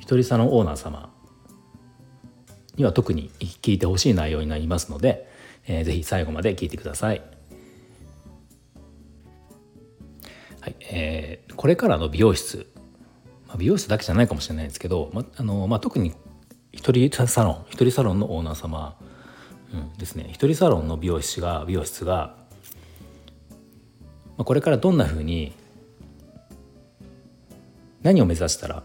一人サロンオーナー様には特に聞いてほしい内容になりますので、えー、ぜひ最後まで聞いてください。はいえー、これからの美容室、まあ、美容室だけじゃないかもしれないですけど、まあのまあ、特に一人サロン一人サロンのオーナー様、うん、ですね一人サロンの美容師が美容室が、まあ、これからどんなふうに何を目指したら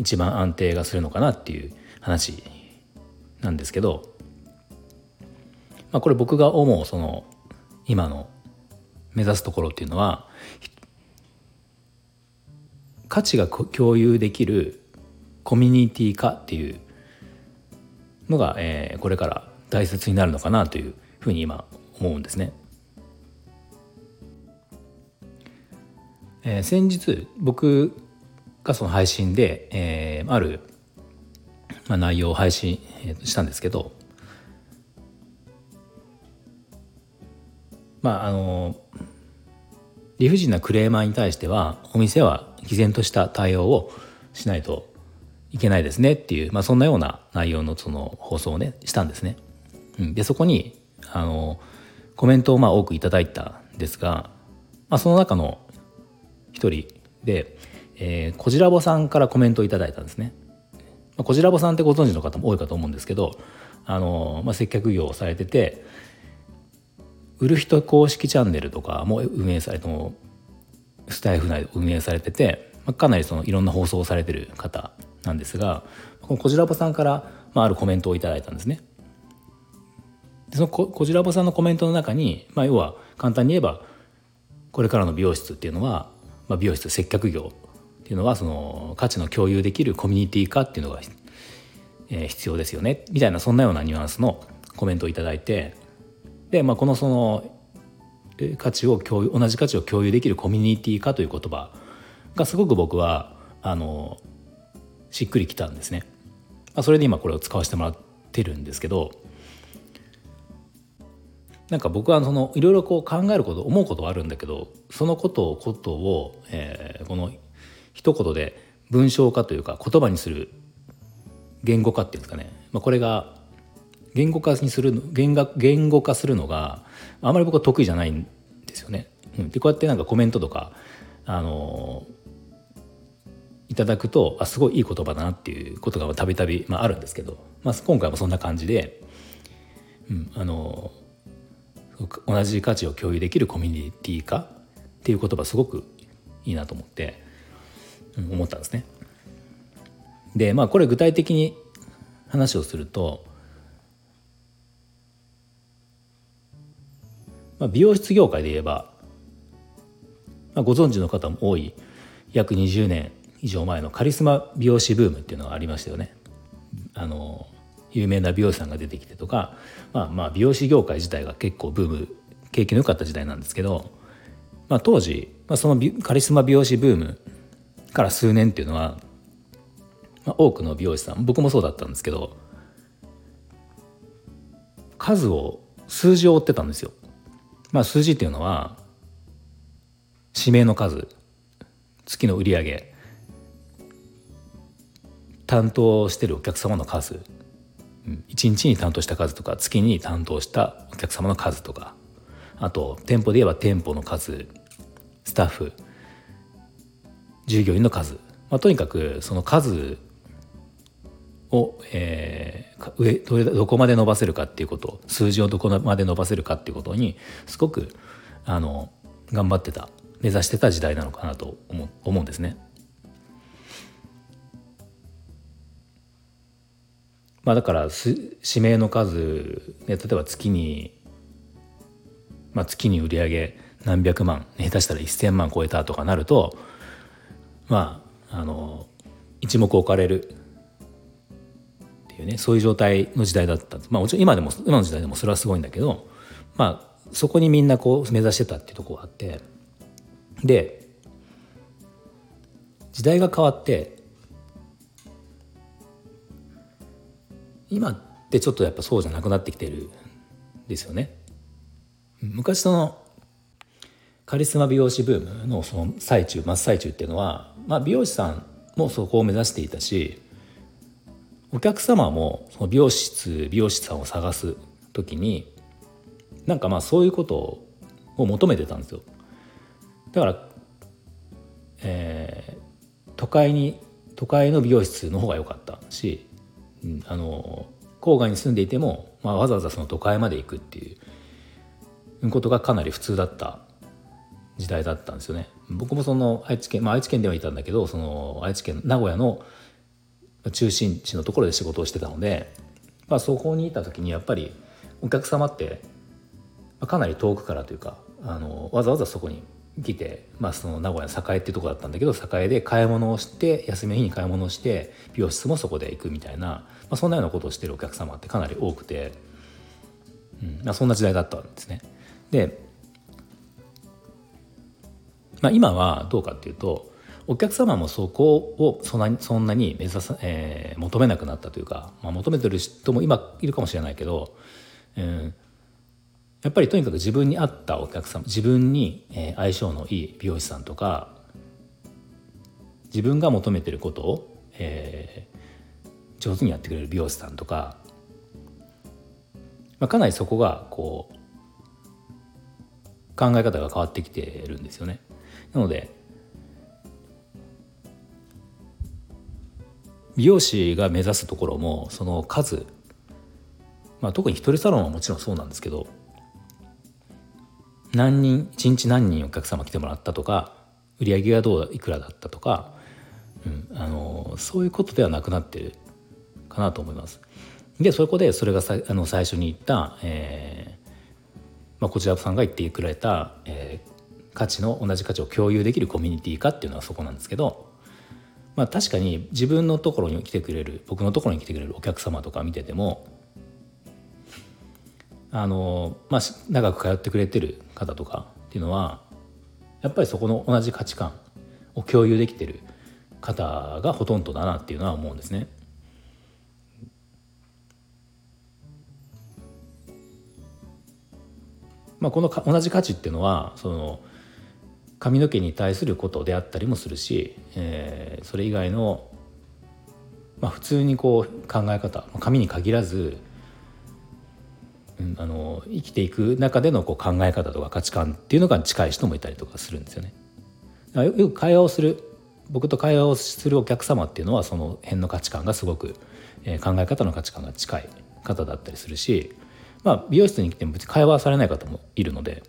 一番安定がするのかなっていう話なんですけど、まあ、これ僕が思うその今の目指すところっていうのは価値が共有できるコミュニティ化っていうのが、えー、これから大切になるのかなというふうに今思うんですね。えー、先日僕がその配信で、えー、ある、まあ、内容を配信えしたんですけどまああの理不尽なクレーマーに対してはお店は毅然とした対応をしないといけないですねっていう、まあ、そんなような内容のその放送をねしたんですね。うん、でそこにあのコメントをまあ多くいただいたんですが、まあ、その中の一人でえー、こじらぼさんからコメントをいただいたんですね。まあ、こじらぼさんってご存知の方も多いかと思うんですけど、あのまあ、接客業をされてて売る人公式チャンネルとかも運営されてもスタイフ内で運営されてて、まあ、かなりそのいろんな放送をされてる方なんですがこのこじらぼさんから、まあ、あるコメントをいただいたんですね。でそのここじらぼさんのコメントの中に、まあ、要は簡単に言えばこれからの美容室っていうのは、まあ、美容室接客業っていうのはその価値の共有できるコミュニティ化っていうのが、えー、必要ですよねみたいなそんなようなニュアンスのコメントを頂いてで、まあ、このその価値を共有同じ価値を共有できるコミュニティ化という言葉がすごく僕はあのしっくりきたんですね。まあ、それで今これを使わせてもらってるんですけどなんか僕はそのいろいろこう考えること思うことはあるんだけどそのことをことを、えー、この一言で文章化というか言葉にする言語化っていうんですかね、まあ、これが言語化にする言語言語化するのがあまり僕は得意じゃないんですよね。うん、でこうやってなんかコメントとかあのいただくとあすごいいい言葉だなっていうことがたびたびあるんですけど、まあ、今回もそんな感じで、うん、あの同じ価値を共有できるコミュニティ化っていう言葉すごくいいなと思って。思ったんですね。でまあこれ具体的に話をすると、まあ、美容室業界で言えば、まあ、ご存知の方も多い約20年以上前のカリスマ美容師ブームっていうのがありましたよね。あの有名な美容師さんが出てきてとか、まあ、まあ美容師業界自体が結構ブーム景気の良かった時代なんですけど、まあ、当時、まあ、そのカリスマ美容師ブームから数年っていうのは、まあ、多くの美容師さん僕もそうだったんですけど数を数字を追ってたんですよ。まあ、数字っていうのは指名の数月の売り上げ担当してるお客様の数1日に担当した数とか月に担当したお客様の数とかあと店舗で言えば店舗の数スタッフ従業員の数、まあ、とにかくその数を、えー、上どれどこまで伸ばせるかっていうこと数字をどこまで伸ばせるかっていうことにすごくあの頑張ってた目指してた時代なのかなと思思うんですね。まあ、だから指名の数、ね、例えば月に、まあ、月に売り上げ何百万下手したら1,000万超えたとかなるとまああの一目置かれるっていうねそういう状態の時代だったまあもちろん今でも今の時代でもそれはすごいんだけどまあそこにみんなこう目指してたっていうとこがあってで時代が変わって今ってちょっとやっぱそうじゃなくなってきてるんですよね。昔そのカリスマ美容師ブームのその最中真っ最中っていうのは、まあ、美容師さんもそこを目指していたしお客様もその美容室美容師さんを探す時になんかまあそういうことを求めてたんですよ。だから、えー、都会に都会の美容室の方が良かったし、うん、あの郊外に住んでいても、まあ、わざわざその都会まで行くっていうことがかなり普通だった時代だったんですよね。僕もその愛知県、まあ、愛知県ではいたんだけどその愛知県名古屋の中心地のところで仕事をしてたので、まあ、そこにいた時にやっぱりお客様ってかなり遠くからというかあのわざわざそこに来て、まあ、その名古屋の栄っていうとこだったんだけど栄で買い物をして休みの日に買い物をして美容室もそこで行くみたいな、まあ、そんなようなことをしてるお客様ってかなり多くて、うんまあ、そんな時代だったんですね。で、まあ、今はどうかっていうとお客様もそこをそんなにそんなに目指さ、えー、求めなくなったというか、まあ、求めてる人も今いるかもしれないけど、うん、やっぱりとにかく自分に合ったお客様自分に相性のいい美容師さんとか自分が求めてることを、えー、上手にやってくれる美容師さんとか、まあ、かなりそこがこう考え方が変わってきてるんですよね。なので美容師が目指すところもその数、まあ、特に一人サロンはもちろんそうなんですけど何人一日何人お客様来てもらったとか売り上げがどういくらだったとか、うん、あのそういうことではなくなってるかなと思います。でそこでそれがさあの最初に言った、えーまあ、こちらさんが言ってくれた、えー、価値の同じ価値を共有できるコミュニティかっていうのはそこなんですけど、まあ、確かに自分のところに来てくれる僕のところに来てくれるお客様とか見ててもあの、まあ、長く通ってくれてる方とかっていうのはやっぱりそこの同じ価値観を共有できてる方がほとんどだなっていうのは思うんですね。まあ、この同じ価値っていうのはその髪の毛に対することであったりもするし、えー、それ以外の、まあ、普通にこう考え方髪に限らずうんあの生きていく中でのこう考え方とか価値観っていうのが近い人もいたりとかするんですよね。よく会話をする僕と会話をするお客様っていうのはその辺の価値観がすごく、えー、考え方の価値観が近い方だったりするし、まあ、美容室に来ても別に会話はされない方もいるので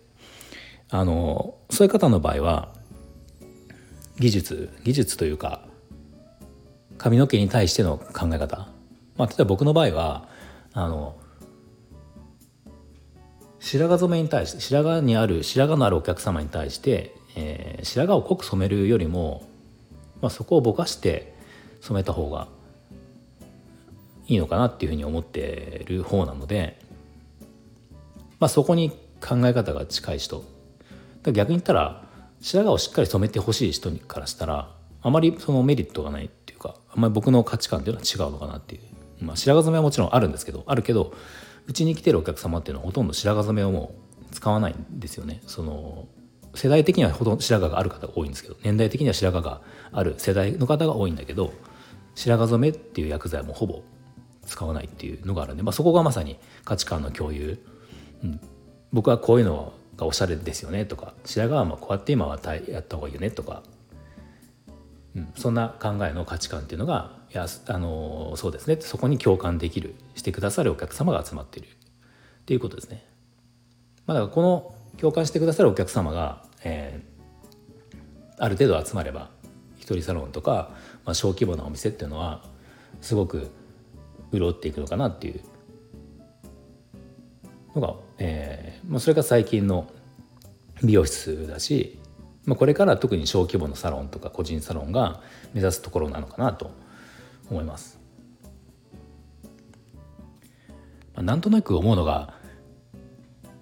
あのそういう方の場合は技術技術というか髪の毛に対しての考え方、まあ、例えば僕の場合はあの白髪染めに対して白髪にある白髪のあるお客様に対して、えー、白髪を濃く染めるよりも、まあ、そこをぼかして染めた方がいいのかなっていうふうに思ってる方なので、まあ、そこに考え方が近い人逆に言ったら白髪をしっかり染めてほしい人からしたらあまりそのメリットがないっていうかあんまり僕の価値観っていうのは違うのかなっていう、まあ、白髪染めはもちろんあるんですけどあるけどうちに来てるお客様っていうのはほとんど白髪染めをもう使わないんですよね。その世代的にはほとんど白髪がある方が多いんですけど年代的には白髪がある世代の方が多いんだけど白髪染めっていう薬剤もほぼ使わないっていうのがあるんで、まあ、そこがまさに価値観の共有、うん、僕はこういうのがおしゃれですよねとか白髪はまあこうやって今はやった方がいいよねとか、うん、そんな考えの価値観っていうのがいやあのそうですねそこに共感できるしてくださるお客様が集まっているっていうことですね。まあ、だこの共感してくださるお客様が、えー、ある程度集まれば一人サロンとか、まあ、小規模なお店っていうのはすごく潤っていくのかなっていうのが、えーまあ、それが最近の美容室だし、まあ、これから特に小規模のサロンとか個人サロンが目指すところなのかなと思います。なんとなく思うのが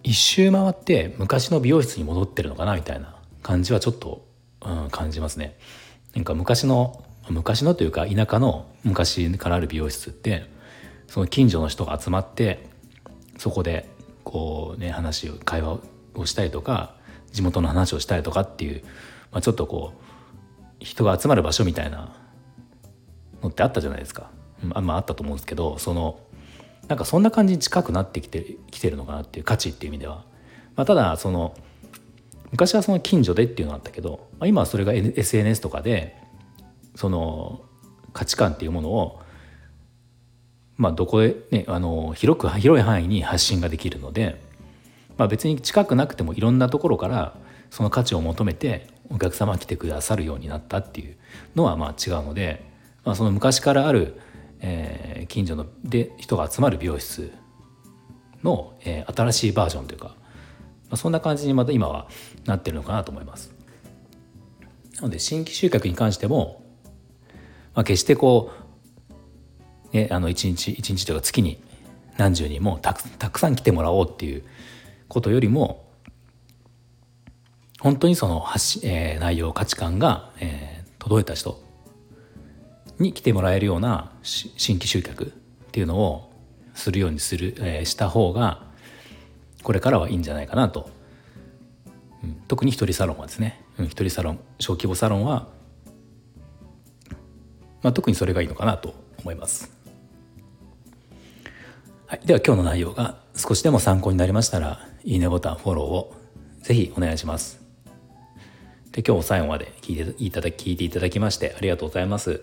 一周回って昔の美容室に戻ってるのかなみたいな感じはちょっと、うん、感じますね。なんか昔の昔のというか田舎の昔からある美容室ってその近所の人が集まってそこでこうね話を会話をしたりとか地元の話をしたりとかっていう、まあ、ちょっとこう人が集まる場所みたいなのってあったじゃないですか。あまああったと思うんですけどそのなんかそんな感じに近くなってきてきてるのかなっていう価値っていう意味では、まあ、ただその昔はその近所でっていうのがあったけど、まあ、今はそれが SNS とかでその価値観っていうものをまあどこでねあの広く広い範囲に発信ができるので、まあ、別に近くなくてもいろんなところからその価値を求めてお客様来てくださるようになったっていうのはまあ違うので、まあ、その昔からあるえー、近所ので人が集まる美容室の、えー、新しいバージョンというか、まあ、そんな感じにまた今はなってるのかなと思います。なので新規集客に関しても、まあ、決してこう、ね、あの1日1日とか月に何十人もたくたくさん来てもらおうっていうことよりも本当にその発、えー、内容価値観が、えー、届いた人に来てもらえるような新規集客っていうのをするようにする、えー、した方がこれからはいいんじゃないかなと、うん、特に一人サロンはですね、うん、一人サロン小規模サロンは、まあ、特にそれがいいのかなと思います。はい、では今日の内容が少しでも参考になりましたらいいねボタンフォローをぜひお願いします。で今日最後まで聞いていただ聞いていただきましてありがとうございます。